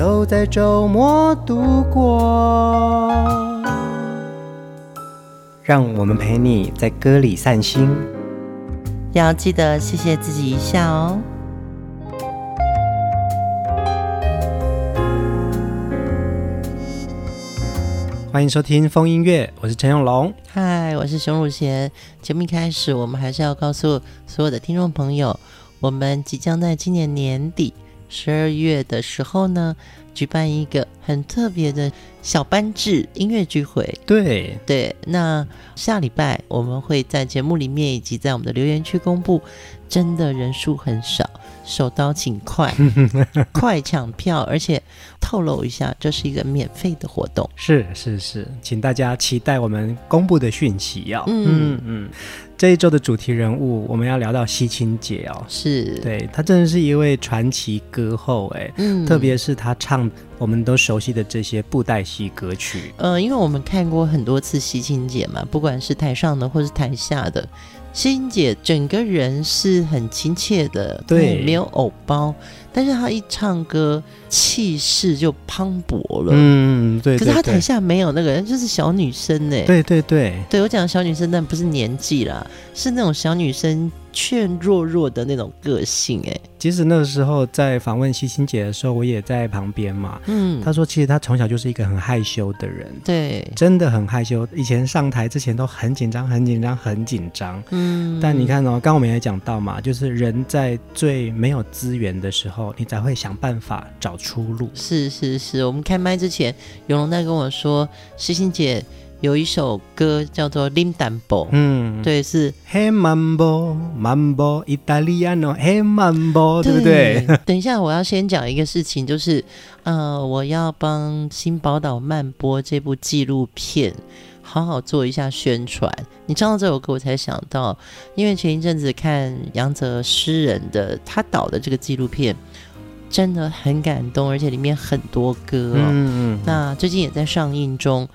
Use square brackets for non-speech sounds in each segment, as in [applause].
都在周末度过，让我们陪你在歌里散心，要记得谢谢自己一下哦。欢迎收听风音乐，我是陈永龙，嗨，我是熊汝贤。节目一开始，我们还是要告诉所有的听众朋友，我们即将在今年年底。十二月的时候呢，举办一个很特别的小班制音乐聚会。对对，那下礼拜我们会在节目里面以及在我们的留言区公布，真的人数很少，手刀请快，[laughs] 快抢票，而且透露一下，这是一个免费的活动。是是是，请大家期待我们公布的讯息哦。嗯嗯嗯。这一周的主题人物，我们要聊到西青姐哦，是对，她真的是一位传奇歌后哎，嗯，特别是她唱我们都熟悉的这些布袋戏歌曲，呃，因为我们看过很多次西青姐嘛，不管是台上的或是台下的，西钦姐整个人是很亲切的，对，没有偶包。但是他一唱歌，气势就磅礴了。嗯，对，对。可是他台下没有那个人，就是小女生呢。对对对。对，我讲小女生，但不是年纪啦，是那种小女生。怯弱弱的那种个性，哎，其实那个时候在访问西青姐的时候，我也在旁边嘛。嗯，她说其实她从小就是一个很害羞的人，对，真的很害羞。以前上台之前都很紧张，很紧张，很紧张。嗯，但你看哦，刚刚我们也讲到嘛，就是人在最没有资源的时候，你才会想办法找出路。是是是，我们开麦之前，永龙在跟我说，诗欣姐。有一首歌叫做《林丹波》，嗯，对，是黑曼波，曼波，意大利安哦，黑曼波，对不对？[laughs] 等一下，我要先讲一个事情，就是，呃，我要帮《新宝岛慢波》这部纪录片好好做一下宣传。你唱到这首歌，我才想到，因为前一阵子看杨泽诗人的他导的这个纪录片，真的很感动，而且里面很多歌哦。嗯嗯。那最近也在上映中。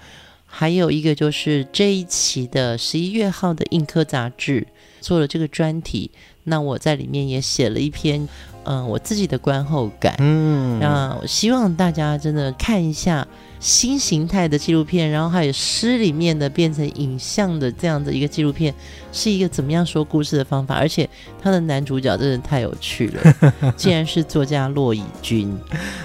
还有一个就是这一期的十一月号的硬科杂志做了这个专题，那我在里面也写了一篇，嗯、呃，我自己的观后感。嗯，那我希望大家真的看一下新形态的纪录片，然后还有诗里面的变成影像的这样的一个纪录片，是一个怎么样说故事的方法，而且他的男主角真的太有趣了，[laughs] 竟然是作家骆以军，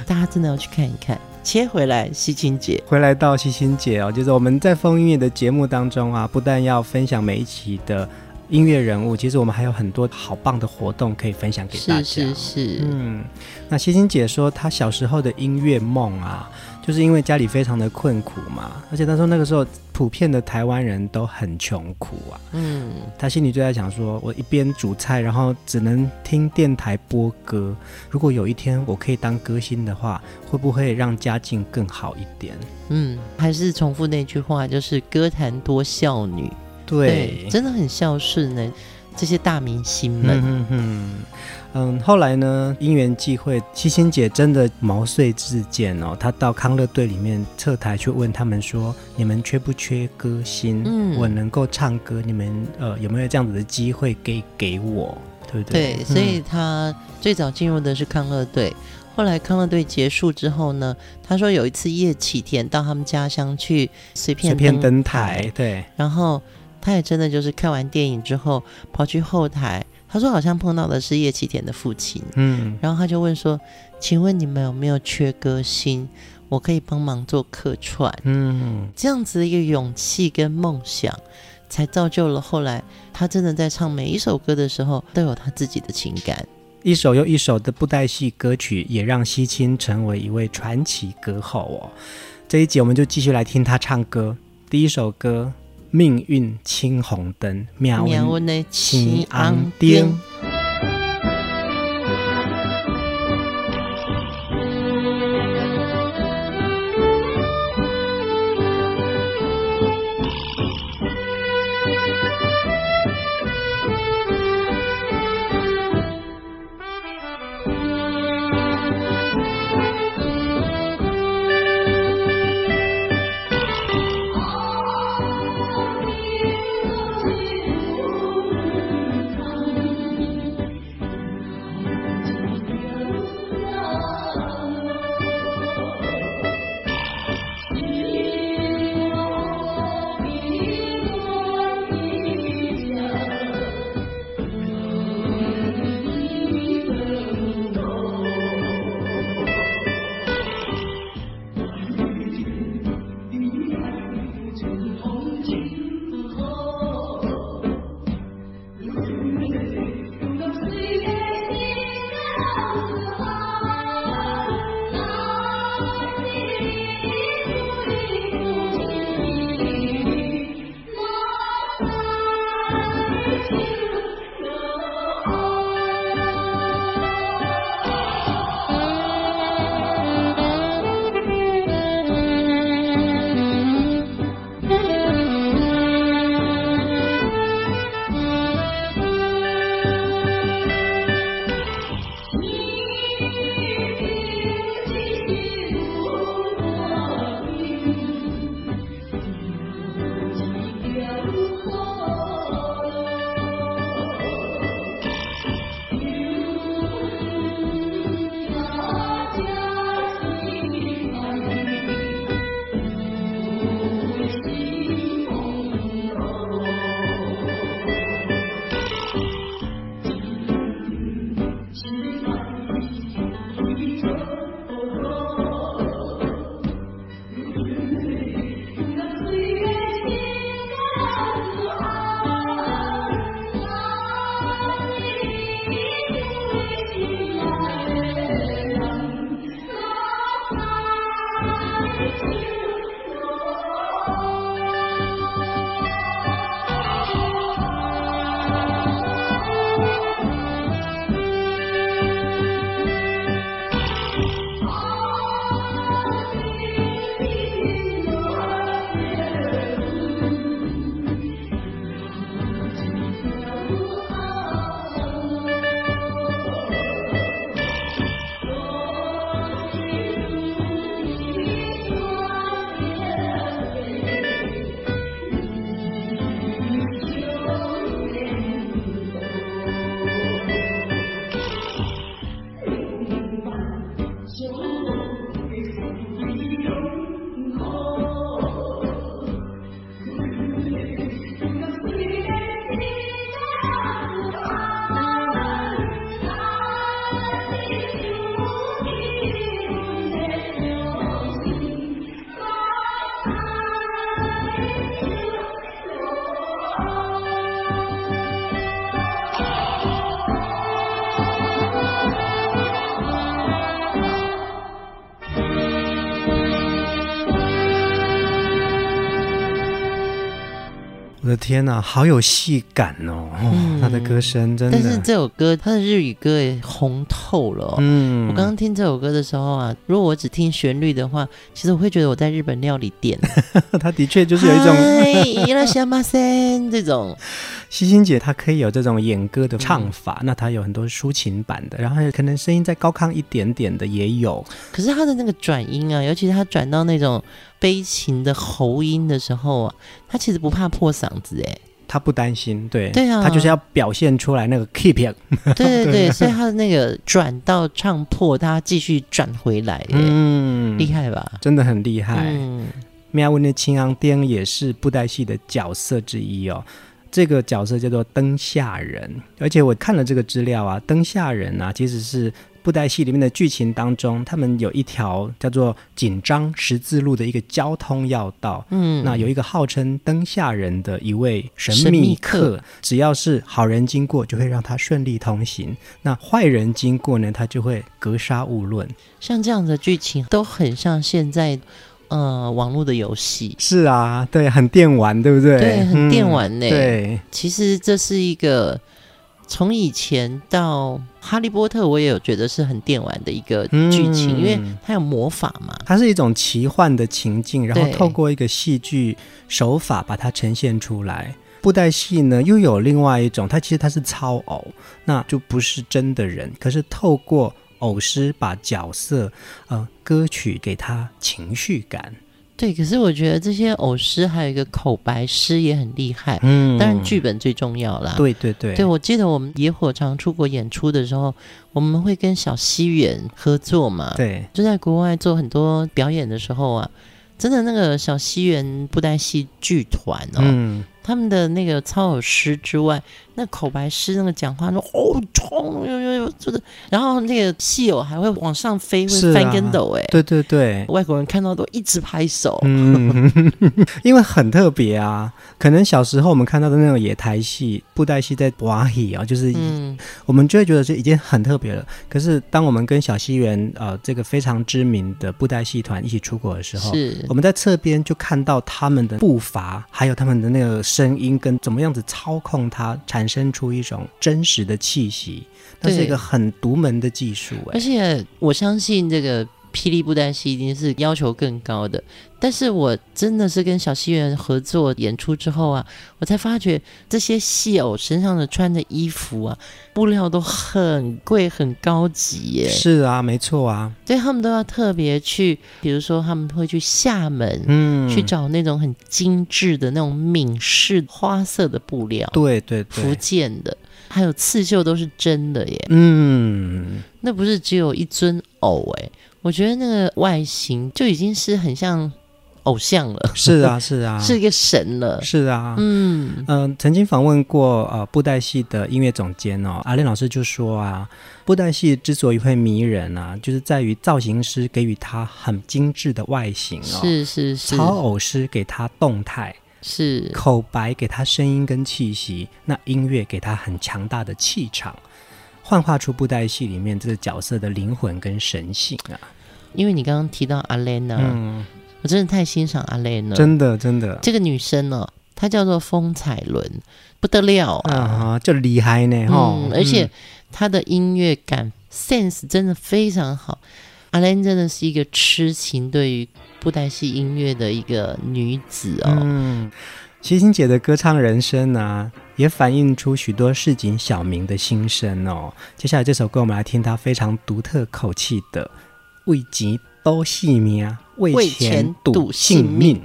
大家真的要去看一看。切回来，西青姐，回来到西青姐哦，就是我们在风音乐的节目当中啊，不但要分享每一期的音乐人物，其实我们还有很多好棒的活动可以分享给大家。是是是，嗯，那西青姐说她小时候的音乐梦啊。就是因为家里非常的困苦嘛，而且他说那个时候普遍的台湾人都很穷苦啊。嗯，他心里就在想说，我一边煮菜，然后只能听电台播歌。如果有一天我可以当歌星的话，会不会让家境更好一点？嗯，还是重复那句话，就是歌坛多孝女。对，对，真的很孝顺呢。这些大明星们，嗯嗯嗯，后来呢，因缘际会，七星姐真的毛遂自荐哦，她到康乐队里面侧台去问他们说：“你们缺不缺歌星？嗯，我能够唱歌，你们呃有没有这样子的机会给给我？对不对？”对，所以她最早进入的是康乐队，后来康乐队结束之后呢，她说有一次叶启田到他们家乡去随便随便登台，对，然后。他也真的就是看完电影之后跑去后台，他说好像碰到的是叶启田的父亲，嗯，然后他就问说：“请问你们有没有缺歌星？我可以帮忙做客串。”嗯，这样子的一个勇气跟梦想，才造就了后来他真的在唱每一首歌的时候都有他自己的情感，一首又一首的布袋戏歌曲也让西青成为一位传奇歌后哦。这一集我们就继续来听他唱歌，第一首歌。命运青红灯，命运的青红灯。天呐，好有戏感哦！嗯、他的歌声真的，但是这首歌他的日语歌也红透了、哦。嗯，我刚刚听这首歌的时候啊，如果我只听旋律的话，其实我会觉得我在日本料理店。[laughs] 他的确就是有一种，这种。希欣姐她可以有这种演歌的唱法，嗯、那她有很多抒情版的，然后可能声音再高亢一点点的也有。可是她的那个转音啊，尤其是她转到那种悲情的喉音的时候啊，她其实不怕破嗓子哎，她不担心，对对啊，她就是要表现出来那个 keep it。[laughs] 对对对，[laughs] 所以她的那个转到唱破，她继续转回来，嗯，厉害吧？真的很厉害。嗯，妙文的青昂颠也是布袋戏的角色之一哦。这个角色叫做灯下人，而且我看了这个资料啊，灯下人啊，其实是布袋戏里面的剧情当中，他们有一条叫做紧张十字路的一个交通要道。嗯，那有一个号称灯下人的一位神秘客，只要是好人经过，就会让他顺利通行；那坏人经过呢，他就会格杀勿论。像这样的剧情都很像现在。呃，网络的游戏是啊，对，很电玩，对不对？对，很电玩呢、对，其实这是一个从以前到《哈利波特》，我也有觉得是很电玩的一个剧情，嗯、因为它有魔法嘛，它是一种奇幻的情境，然后透过一个戏剧手法把它呈现出来。布袋戏呢，又有另外一种，它其实它是超偶，那就不是真的人，可是透过。偶师把角色，呃，歌曲给他情绪感。对，可是我觉得这些偶师还有一个口白师也很厉害。嗯，当然剧本最重要啦。对对对。对，我记得我们野火常出国演出的时候，我们会跟小西园合作嘛。对，就在国外做很多表演的时候啊，真的那个小西园布袋戏剧团哦。嗯他们的那个操偶师之外，那口白师那个讲话说哦冲呦呦呦，就是，然后那个戏偶还会往上飞，会翻跟斗，哎，对对对，外国人看到都一直拍手，嗯，[laughs] 因为很特别啊。可能小时候我们看到的那种野台戏、布袋戏在瓦戏啊，就是，嗯，我们就会觉得这已经很特别了。可是当我们跟小西园呃这个非常知名的布袋戏团一起出国的时候，是我们在侧边就看到他们的步伐，还有他们的那个。声音跟怎么样子操控它，产生出一种真实的气息，那是一个很独门的技术。而且我相信这个霹雳布袋戏一定是要求更高的。但是我真的是跟小戏院合作演出之后啊，我才发觉这些戏偶身上的穿的衣服啊，布料都很贵、很高级耶。是啊，没错啊。所以他们都要特别去，比如说他们会去厦门，嗯，去找那种很精致的那种闽式花色的布料。对对对，福建的，还有刺绣都是真的耶。嗯，那不是只有一尊偶哎，我觉得那个外形就已经是很像。偶像了，是啊，是啊，[laughs] 是一个神了，是啊，嗯。嗯、呃，曾经访问过呃布袋戏的音乐总监哦，阿莲老师就说啊，布袋戏之所以会迷人啊，就是在于造型师给予他很精致的外形哦，是是是，操偶师给他动态，是。口白给他声音跟气息，那音乐给他很强大的气场，幻化出布袋戏里面这个角色的灵魂跟神性啊。因为你刚刚提到阿莲呢，嗯。我真的太欣赏阿莲了，真的真的。这个女生呢、哦，她叫做风采伦，不得了啊，啊就厉害呢哈、嗯！而且她的音乐感、嗯、sense 真的非常好。阿莲真的是一个痴情对于布袋戏音乐的一个女子哦。嗯，齐秦姐的歌唱人生呢、啊，也反映出许多市井小民的心声哦。接下来这首歌，我们来听她非常独特口气的《为钱赌性命》。为钱赌性命。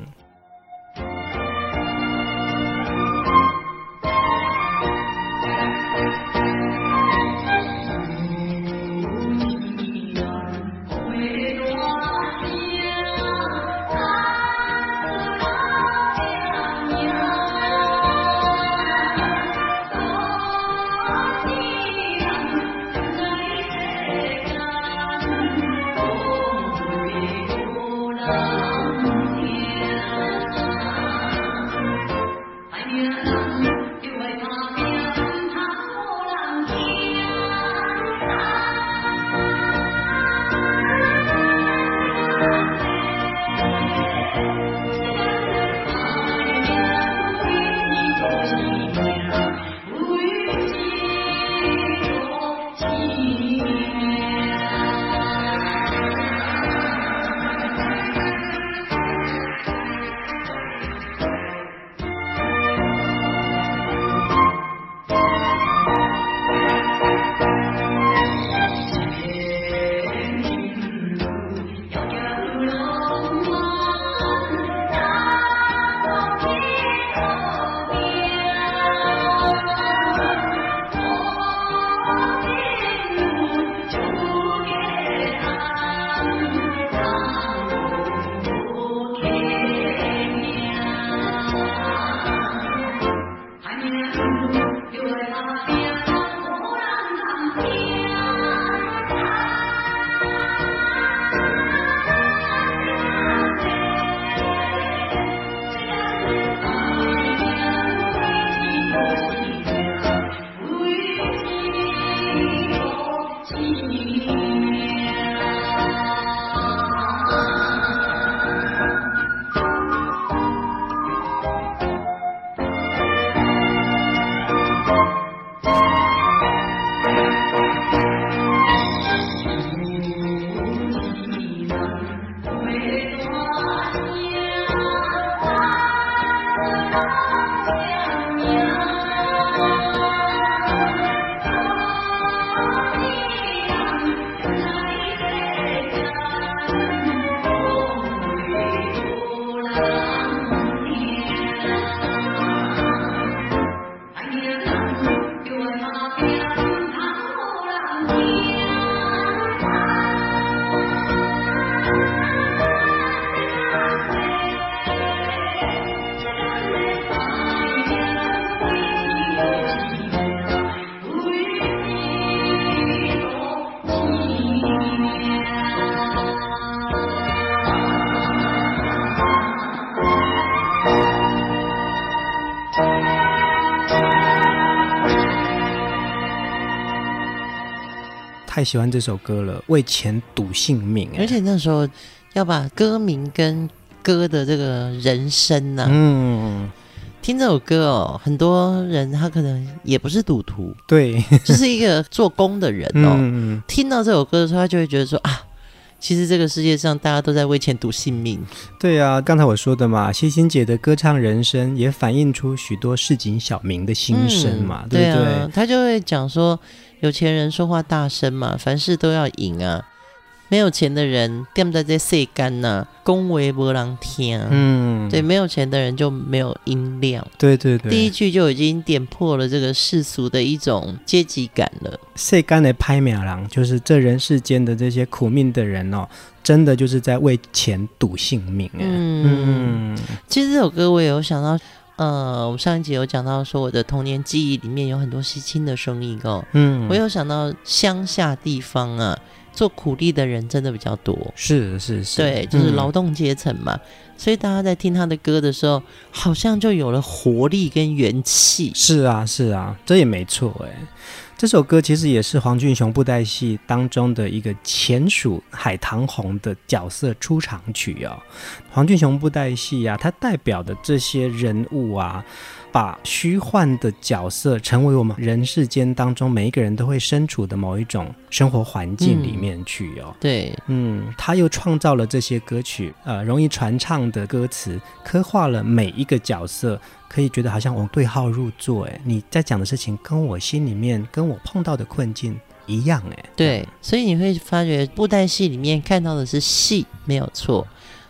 太喜欢这首歌了，为钱赌性命。而且那时候要把歌名跟歌的这个人生呢、啊，嗯，听这首歌哦，很多人他可能也不是赌徒，对，就是一个做工的人哦。嗯、听到这首歌的时候，他就会觉得说啊。其实这个世界上，大家都在为钱赌性命。对啊，刚才我说的嘛，星星姐的歌唱人生也反映出许多市井小民的心声嘛，嗯、对不对？他就会讲说，有钱人说话大声嘛，凡事都要赢啊。没有钱的人，惦在这世间呐，恭维没人听。嗯，对，没有钱的人就没有音量。对对对，第一句就已经点破了这个世俗的一种阶级感了。世间的拍秒郎，就是这人世间的这些苦命的人哦，真的就是在为钱赌性命。嗯，嗯，其实这首歌我也有想到，呃，我们上一集有讲到说，我的童年记忆里面有很多西青的声音哦。嗯，我有想到乡下地方啊。做苦力的人真的比较多，是是是，对，就是劳动阶层嘛，嗯、所以大家在听他的歌的时候，好像就有了活力跟元气。是啊是啊，这也没错哎。这首歌其实也是黄俊雄布袋戏当中的一个前属海棠红的角色出场曲哦。黄俊雄布袋戏啊，它代表的这些人物啊。把虚幻的角色成为我们人世间当中每一个人都会身处的某一种生活环境里面去哦。嗯、对，嗯，他又创造了这些歌曲，呃，容易传唱的歌词，刻画了每一个角色，可以觉得好像我对号入座。哎，你在讲的事情跟我心里面跟我碰到的困境一样。哎，对，所以你会发觉布袋戏里面看到的是戏没有错，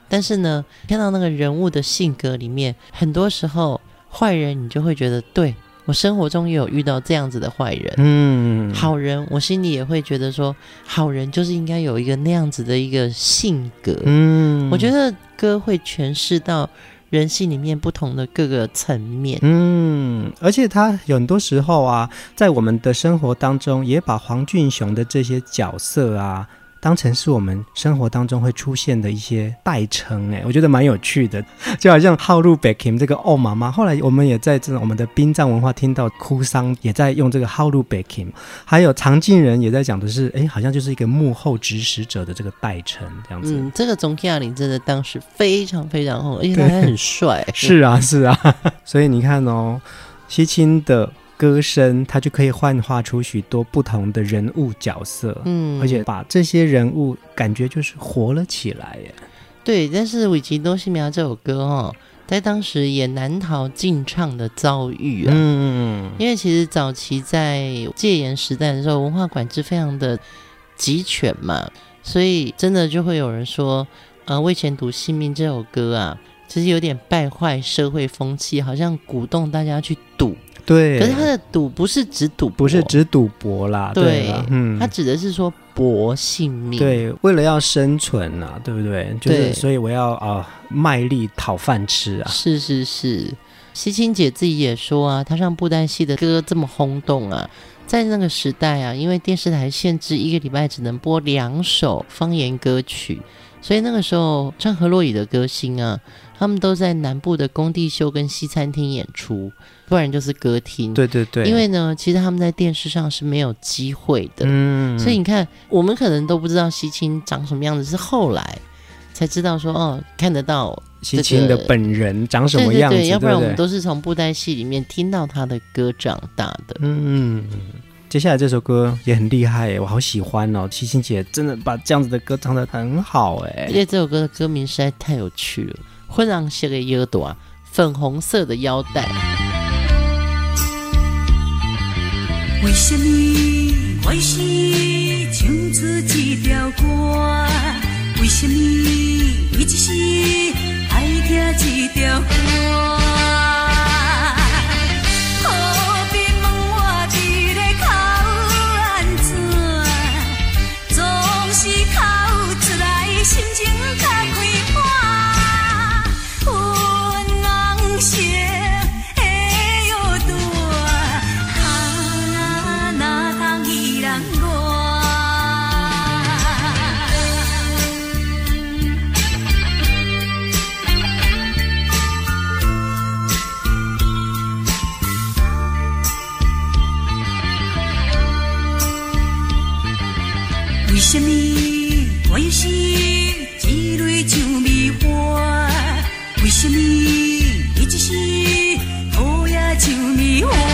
但是呢，看到那个人物的性格里面，很多时候。坏人，你就会觉得，对，我生活中也有遇到这样子的坏人。嗯，好人，我心里也会觉得说，好人就是应该有一个那样子的一个性格。嗯，我觉得歌会诠释到人性里面不同的各个层面。嗯，而且他有很多时候啊，在我们的生活当中，也把黄俊雄的这些角色啊。当成是我们生活当中会出现的一些代称，哎，我觉得蛮有趣的，[laughs] 就好像号路北 kim 这个哦妈妈，后来我们也在这种我们的殡葬文化听到哭丧也在用这个号路北 kim，还有藏镜人也在讲的是，哎，好像就是一个幕后指使者的这个代称这样子。嗯，这个钟嘉玲真的当时非常非常红，而且他还很帅。[laughs] [laughs] 是啊，是啊，所以你看哦，西青的。歌声，它就可以幻化出许多不同的人物角色，嗯，而且把这些人物感觉就是活了起来耶。对，但是《为钱赌性命》这首歌哦，在当时也难逃禁唱的遭遇啊。嗯，因为其实早期在戒严时代的时候，文化管制非常的极权嘛，所以真的就会有人说，呃，《为钱赌性命》这首歌啊，其实有点败坏社会风气，好像鼓动大家去赌。对，可是他的赌不是指赌，不是指赌博啦，对，对嗯，他指的是说搏性命，对，为了要生存啊，对不对？就是对。所以我要啊卖力讨饭吃啊，是是是。西青姐自己也说啊，她上布袋戏的歌这么轰动啊，在那个时代啊，因为电视台限制一个礼拜只能播两首方言歌曲，所以那个时候唱河洛语的歌星啊。他们都在南部的工地秀跟西餐厅演出，不然就是歌厅。对对对。因为呢，其实他们在电视上是没有机会的。嗯。所以你看，我们可能都不知道西青长什么样子，是后来才知道说，哦，看得到西青的本人长什么样子。对对对，要不然我们都是从布袋戏里面听到他的歌长大的。嗯。接下来这首歌也很厉害，我好喜欢哦。西青姐真的把这样子的歌唱得很好，哎。因为这首歌的歌名实在太有趣了。粉红色的腰带，粉红色的腰带。为什么我是唱出一条歌？为什么你只是爱听这条歌？何必问我伫咧哭安怎？总是哭出来，心情较。求你我。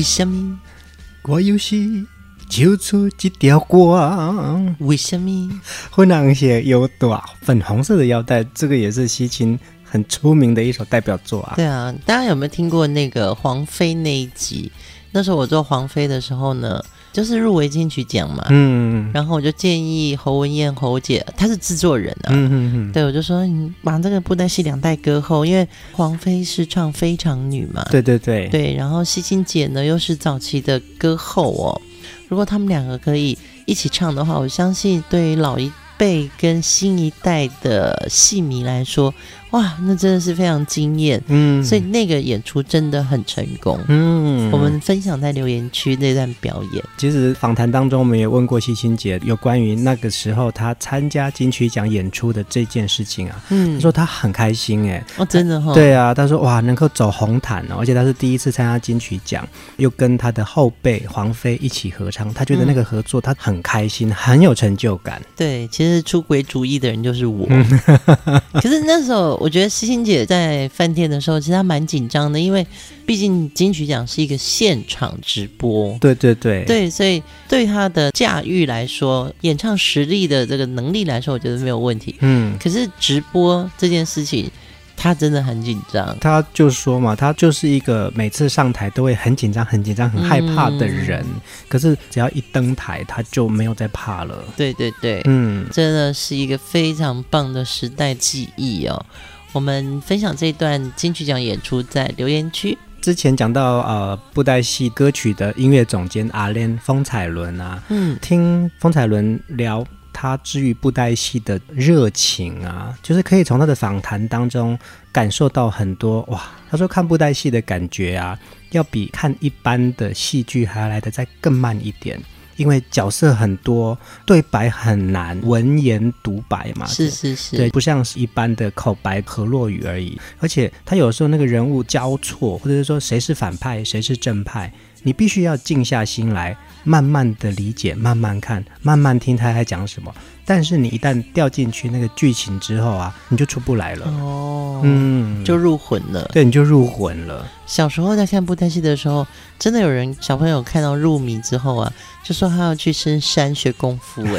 为什么我有时就出一条光？为什么会那些有短，粉红色的腰带，这个也是西芹很出名的一首代表作啊。对啊，大家有没有听过那个黄飞那一集？那时候我做黄飞的时候呢，就是入围金曲奖嘛，嗯，然后我就建议侯文燕侯姐，她是制作人啊，嗯嗯嗯，对，我就说你把这个布袋戏两代歌后，因为黄飞是唱非常女嘛，对对对，对，然后西青姐呢又是早期的歌后哦，如果他们两个可以一起唱的话，我相信对于老一辈跟新一代的戏迷来说。哇，那真的是非常惊艳，嗯，所以那个演出真的很成功，嗯，我们分享在留言区那段表演。其实访谈当中，我们也问过西青姐有关于那个时候她参加金曲奖演出的这件事情啊，嗯，她说她很开心哎，哦，真的哈、哦，对啊，她说哇，能够走红毯哦，而且她是第一次参加金曲奖，又跟她的后辈黄飞一起合唱，她觉得那个合作她很开心，很有成就感。对，其实出轨主义的人就是我，[laughs] 可是那时候。我觉得西欣姐在饭店的时候，其实她蛮紧张的，因为毕竟金曲奖是一个现场直播。对对对，对，所以对她的驾驭来说，演唱实力的这个能力来说，我觉得没有问题。嗯，可是直播这件事情。他真的很紧张，他就说嘛，他就是一个每次上台都会很紧张、很紧张、很害怕的人。嗯、可是只要一登台，他就没有再怕了。对对对，嗯，真的是一个非常棒的时代记忆哦。我们分享这段金曲奖演出在留言区。之前讲到呃布袋戏歌曲的音乐总监阿莲风采伦啊，嗯，听风采伦聊。他治愈布袋戏的热情啊，就是可以从他的访谈当中感受到很多哇。他说看布袋戏的感觉啊，要比看一般的戏剧还要来的再更慢一点，因为角色很多，对白很难，文言独白嘛，是是是，对，不像是一般的口白和落语而已。而且他有时候那个人物交错，或者是说谁是反派，谁是正派，你必须要静下心来。慢慢的理解，慢慢看，慢慢听他在讲什么。但是你一旦掉进去那个剧情之后啊，你就出不来了。哦，嗯，就入魂了。对，你就入魂了。小时候在看布袋戏的时候，真的有人小朋友看到入迷之后啊，就说他要去深山学功夫。[laughs]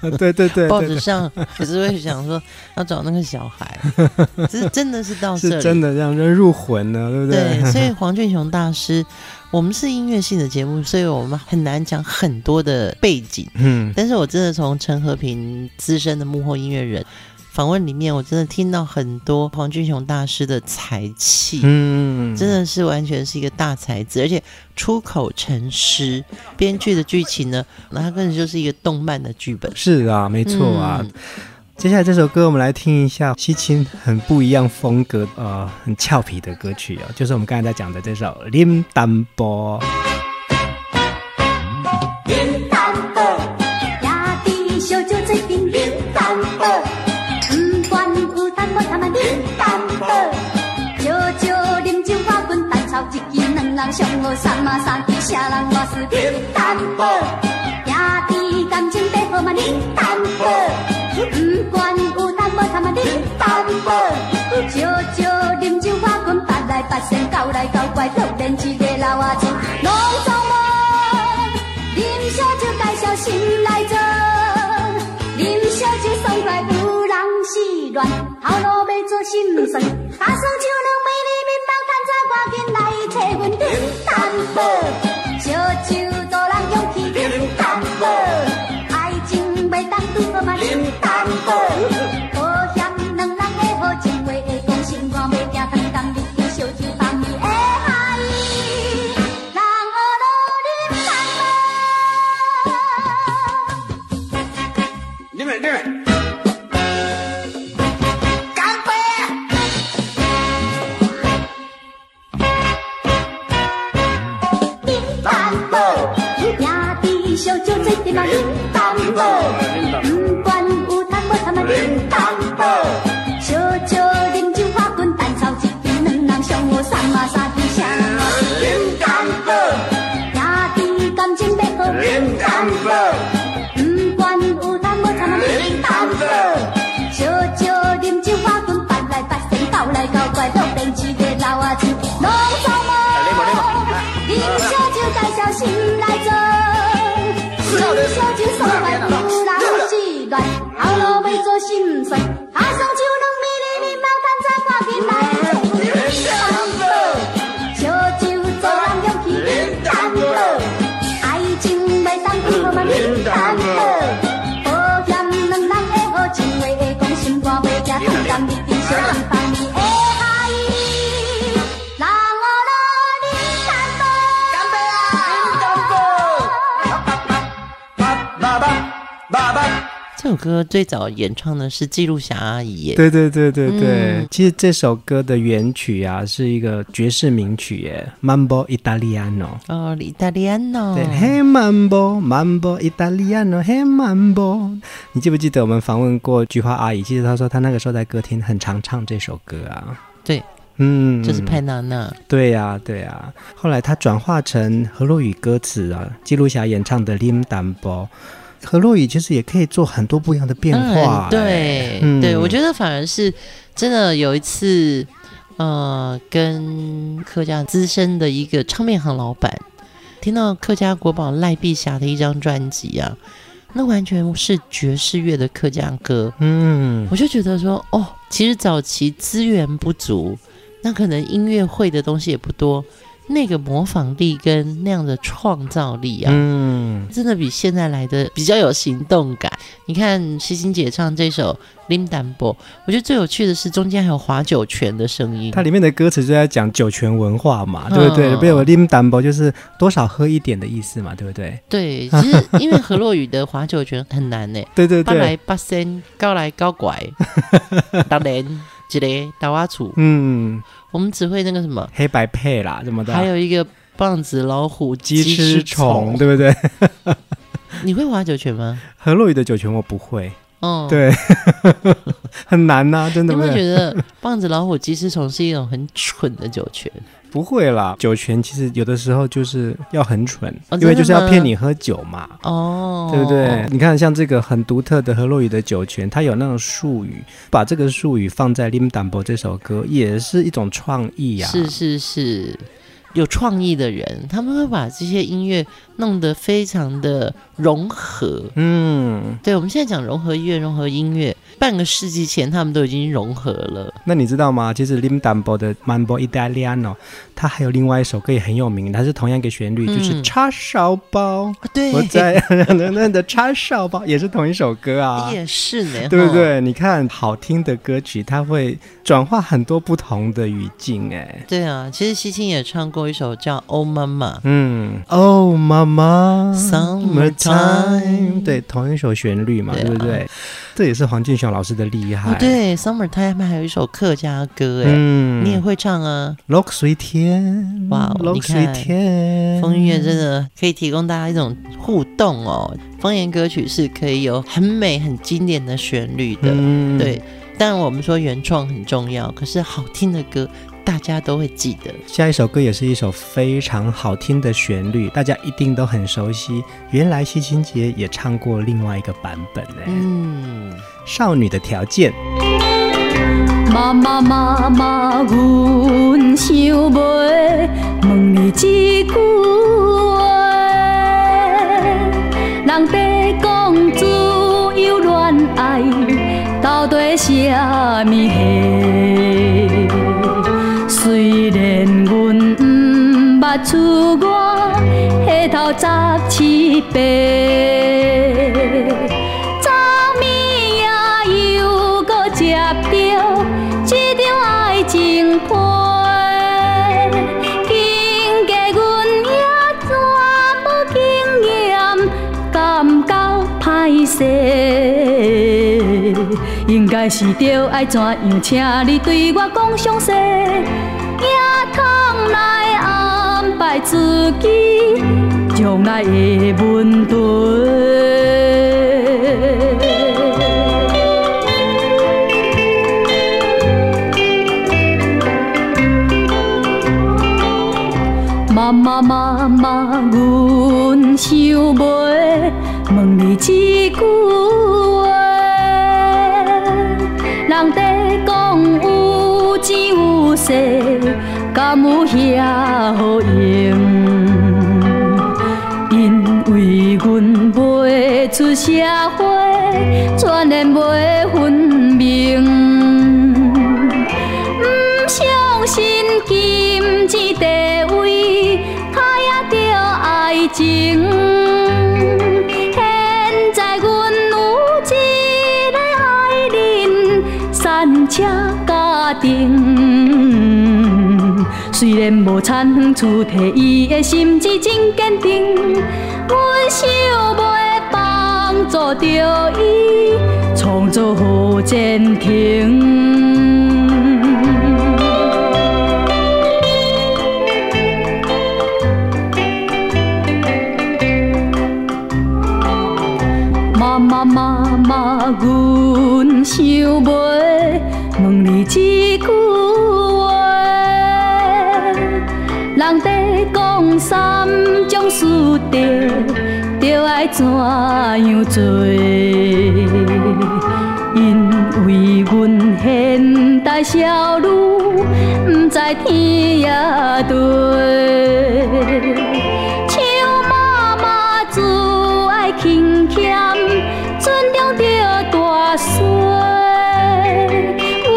哎，对对对，报纸上可是会想说要找那个小孩，[laughs] 这是真的是到这里，是真的让人入魂了，对不对？对，所以黄俊雄大师。我们是音乐性的节目，所以我们很难讲很多的背景。嗯，但是我真的从陈和平资深的幕后音乐人访问里面，我真的听到很多黄俊雄大师的才气。嗯，真的是完全是一个大才子，而且出口成诗，编剧的剧情呢，那他根本就是一个动漫的剧本。是啊，没错啊。嗯接下来这首歌，我们来听一下西青很不一样风格，呃，很俏皮的歌曲哦，就是我们刚才在讲的这首《林丹波》。林丹波，压低小酒醉冰林丹波，不管有淡薄他们林丹波，小酒啉酒花滚蛋炒，一支两人上好三马三人我是林丹波，压低感情白好嘛林丹心来做，啉小酒爽快有人是乱，头路要做心酸，打算酒量美丽面貌，看在赶紧来找。阮点担保，烧酒做人勇气啉淡薄，爱情袂当拄好嘛啉。保点嘛冷首歌最早演唱的是记录侠阿姨耶，对对对对对，嗯其实这首歌的原曲啊是一个爵士名曲耶，Mambo Italiano。哦，意大利安喏，对，Hey Mambo，Mambo Italiano，Hey Mambo。你记不记得我们访问过菊花阿姨？其实她说她那个时候在歌厅很常唱这首歌啊。对，嗯，就是派娜娜，对呀、对呀、后来他转化成河洛语歌词啊，记录侠演唱的《林丹波》。河洛语其实也可以做很多不一样的变化、嗯。对，嗯对，我觉得反而是真的有一次，呃，跟客家资深的一个唱片行老板听到客家国宝赖碧霞的一张专辑啊，那完全是爵士乐的客家歌，嗯，我就觉得说，哦，其实早期资源不足，那可能音乐会的东西也不多。那个模仿力跟那样的创造力啊，嗯，真的比现在来的比较有行动感。你看西星姐唱这首《林丹波》，我觉得最有趣的是中间还有划酒泉的声音。它里面的歌词就在讲酒泉文化嘛，对不对？嗯比如林丹波就是多少喝一点的意思嘛，对不对？对，其实因为何洛语的划酒泉很难呢，对 [laughs] 对对，八来八仙，高来高拐，[laughs] 当然一个大瓦厝，嗯，我们只会那个什么，黑白配啦，什么的，还有一个棒子老虎鸡吃虫，对不对？[laughs] 你会划酒泉吗？何洛语的酒泉我不会，哦，对，[laughs] 很难呐、啊，真的你有没有觉得棒子老虎鸡翅虫是一种很蠢的酒泉？不会啦，酒泉其实有的时候就是要很蠢，哦因为就是要骗你喝酒嘛。哦，对不对？你看，像这个很独特的河洛语的酒泉，它有那种术语，把这个术语放在《林丹波》这首歌，也是一种创意呀、啊。是是是，有创意的人，他们会把这些音乐弄得非常的融合。嗯，对，我们现在讲融合音乐，融合音乐，半个世纪前他们都已经融合了。那你知道吗？其实《林丹波》的《Mambo Italiano》，它还有另外一首歌也很有名，它是同样一个旋律，嗯就是 [laughs] 叉烧包。对，我在那那的叉烧包也是同一首歌啊。也是呢，对不？对？你看，好听的歌曲，它会转化很多不同的语境，哎。对啊，其实西青也唱过一首叫《Oh Mama》。嗯，Oh Mama Summertime 对，同一首旋律嘛，对啊对不对？这也是黄俊雄老师的厉害。哦，对，《Summertime》还有一首客家歌，哎、嗯，你也会唱啊？落水天，哇落水天，风音乐真的可以提供大家一种互动哦。方言歌曲是可以有很美、很经典的旋律的，嗯，对。当然我们说原创很重要，可是好听的歌大家都会记得。下一首歌也是一首非常好听的旋律，大家一定都很熟悉。原来西青杰也唱过另外一个版本呢。嗯，少女的条件。妈妈妈妈，阮想要问你一句话，人在讲自由恋爱，到底什么货？捌出外，下头十七八。昨暝也又搁接到一张爱情批，经过阮也全无经验，感觉歹势。应该是着爱怎样，请你对我讲详细，通来自己将来的问题妈妈妈妈阮想问问你一句话。人在讲有钱有势敢有遐好用？因为阮未出社会，全然袂分明，不相信金钱地位，卡也着爱情。现在阮有一个爱人，三车家庭。虽然无田园厝地，伊的心志真坚定。阮想要帮助着伊，创造好前程。妈妈妈妈，阮想要要爱怎样做？因为阮现代少女不知天也地，像妈妈慈爱勤俭，尊重着大细，阮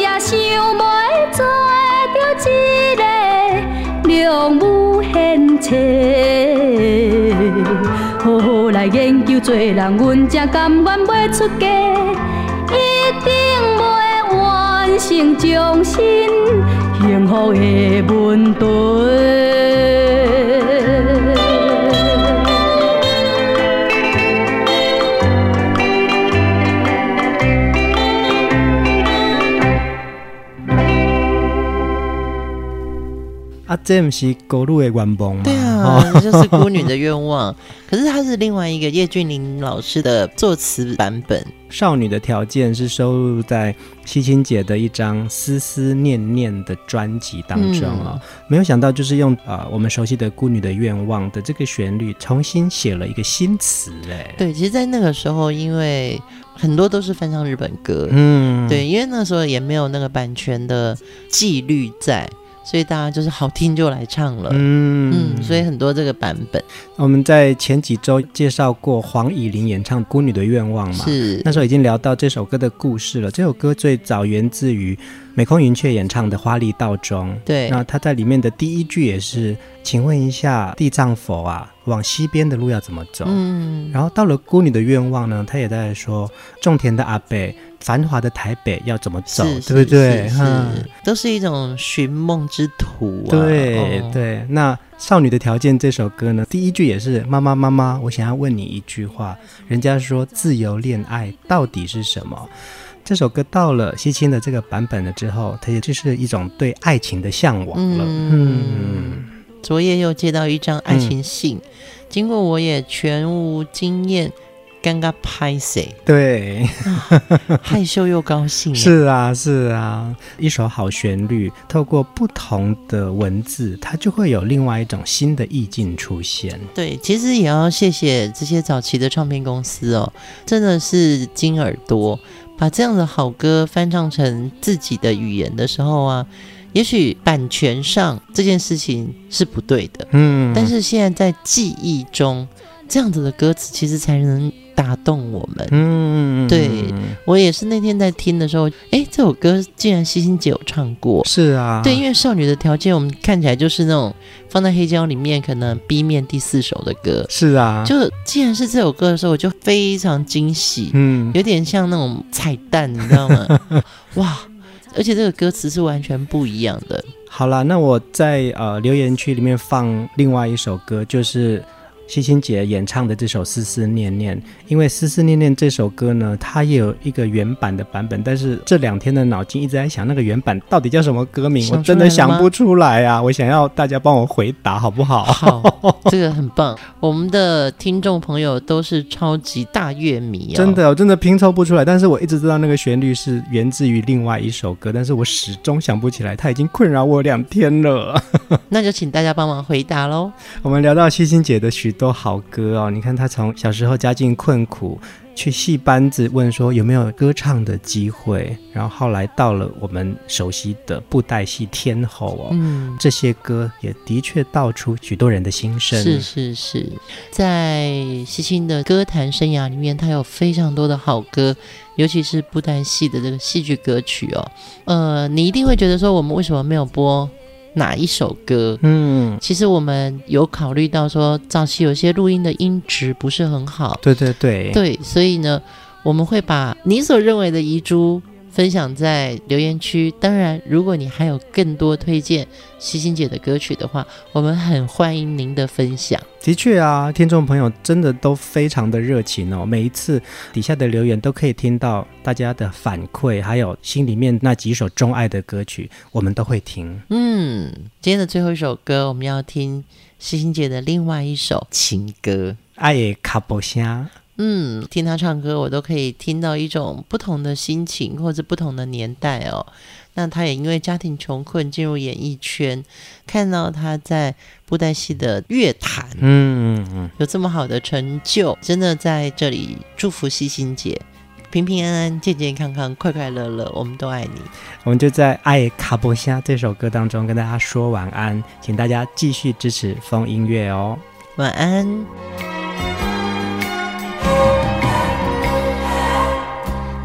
也想袂做着一个良母贤妻。来研究做人，阮才甘愿袂出家，一定会完成终身幸福的问题。这不是孤女的愿望吗？对啊，这就是孤女的愿望。[laughs] 可是它是另外一个叶俊麟老师的作词版本，《少女的条件》是收录在西青姐的一张《思思念念》的专辑当中啊、哦。嗯、没有想到，就是用啊、呃、我们熟悉的《孤女的愿望》的这个旋律，重新写了一个新词哎。对，其实，在那个时候，因为很多都是翻唱日本歌，嗯，对，因为那时候也没有那个版权的纪律在。所以大家就是好听就来唱了，嗯。嗯，所以很多这个版本，我们在前几周介绍过黄以玲演唱《孤女的愿望》嘛，是。那时候已经聊到这首歌的故事了。这首歌最早源自于美空云雀演唱的《花丽道中》，对，那他在里面的第一句也是，请问一下地藏佛啊，往西边的路要怎么走？嗯，然后到了《孤女的愿望》呢，他也在说种田的阿伯。繁华的台北要怎么走，对不对？是，嗯，都是一种寻梦之途啊。对、哦、对。那《少女的条件》这首歌呢，第一句也是妈妈妈妈，我想要问你一句话。人家说自由恋爱到底是什么？这首歌到了西青的这个版本了之后，它也就是一种对爱情的向往了。嗯，嗯昨夜又接到一张爱情信，嗯、经过我也全无经验。尴尬拍谁？对、啊，害羞又高兴。[laughs] 是啊，是啊，一首好旋律，透过不同的文字，它就会有另外一种新的意境出现。对，其实也要谢谢这些早期的唱片公司哦，真的是金耳朵，把这样的好歌翻唱成自己的语言的时候啊，也许版权上这件事情是不对的，嗯，但是现在在记忆中，这样子的歌词其实才能。打动我们，嗯，对，我也是那天在听的时候，哎，这首歌竟然西星姐有唱过，是啊，对，因为少女的条件，我们看起来就是那种放在黑胶里面可能 B 面第四首的歌，是啊，就既然是这首歌的时候，我就非常惊喜，嗯，有点像那种彩蛋，你知道吗？[laughs] 哇，而且这个歌词是完全不一样的。好了，那我在呃留言区里面放另外一首歌，就是。西星姐演唱的这首《思思念念》，因为《思思念念》这首歌呢，它也有一个原版的版本，但是这两天的脑筋一直在想那个原版到底叫什么歌名，我真的想不出来啊！我想要大家帮我回答好不好？好，[laughs] 这个很棒。我们的听众朋友都是超级大乐迷啊、哦，真的，我真的拼凑不出来。但是我一直知道那个旋律是源自于另外一首歌，但是我始终想不起来，它已经困扰我两天了。[laughs] 那就请大家帮忙回答喽。我们聊到西星姐的许多好歌哦，你看他从小时候家境困苦，去戏班子问说有没有歌唱的机会，然后后来到了我们熟悉的布袋戏天后哦，嗯，这些歌也的确道出许多人的心声。是是是，在西青的歌坛生涯里面，他有非常多的好歌，尤其是布袋戏的这个戏剧歌曲哦。呃，你一定会觉得说，我们为什么没有播？哪一首歌？嗯，其实我们有考虑到说，早期有些录音的音质不是很好。对对对，对，所以呢，我们会把你所认为的遗珠分享在留言区。当然，如果你还有更多推荐西星姐的歌曲的话，我们很欢迎您的分享。的确啊，听众朋友真的都非常的热情哦。每一次底下的留言都可以听到大家的反馈，还有心里面那几首钟爱的歌曲，我们都会听。嗯，今天的最后一首歌，我们要听西星姐的另外一首情歌《爱的卡布声》。嗯，听他唱歌，我都可以听到一种不同的心情，或者不同的年代哦。那他也因为家庭穷困进入演艺圈，看到他在布袋戏的乐坛，嗯嗯嗯，有这么好的成就，真的在这里祝福西星姐平平安安、健健康康、快快乐乐，我们都爱你。我们就在《爱卡波虾》这首歌当中跟大家说晚安，请大家继续支持风音乐哦，晚安。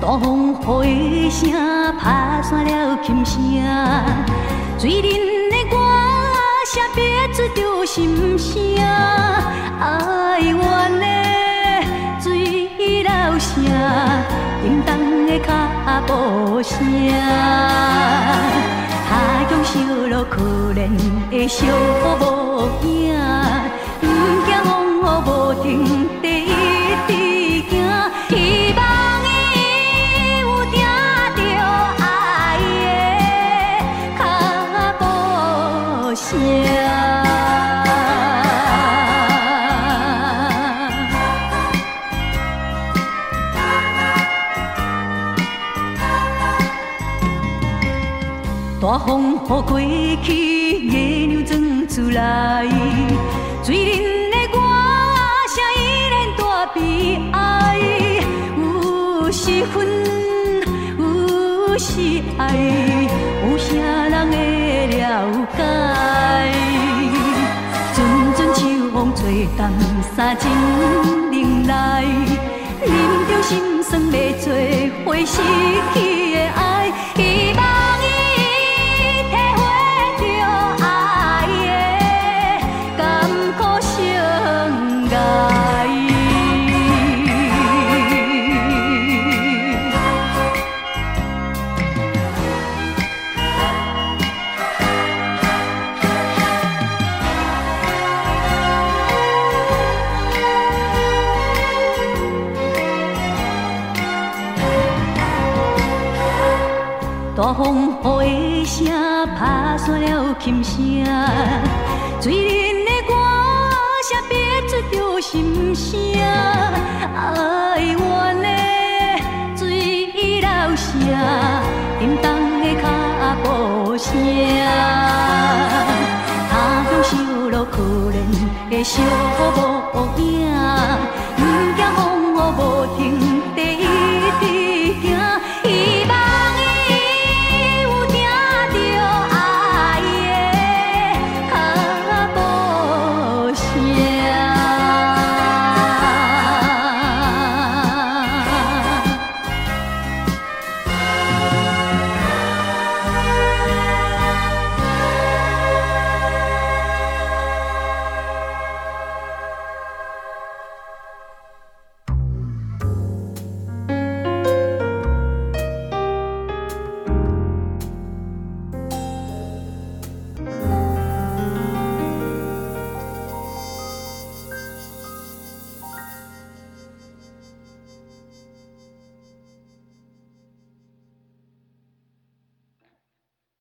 大风雨的声，打散了琴声，醉人的歌声憋出着心声，哀怨的水流声，叮当的脚步声，他乡小路可怜的小某囝，不惊风雨无停风雨过去，月亮装出来，醉人的歌声依然大悲哀。有时恨，有时爱，有啥人会了解？阵阵秋风吹动三情人来，忍着心酸要做回失去的爱，希望。风雨的声，拍散了琴声。醉人的歌声，憋出着心声。哀怨的水流声，沉重的脚步声。他乡受了可怜的小无影，不惊风雨无停地。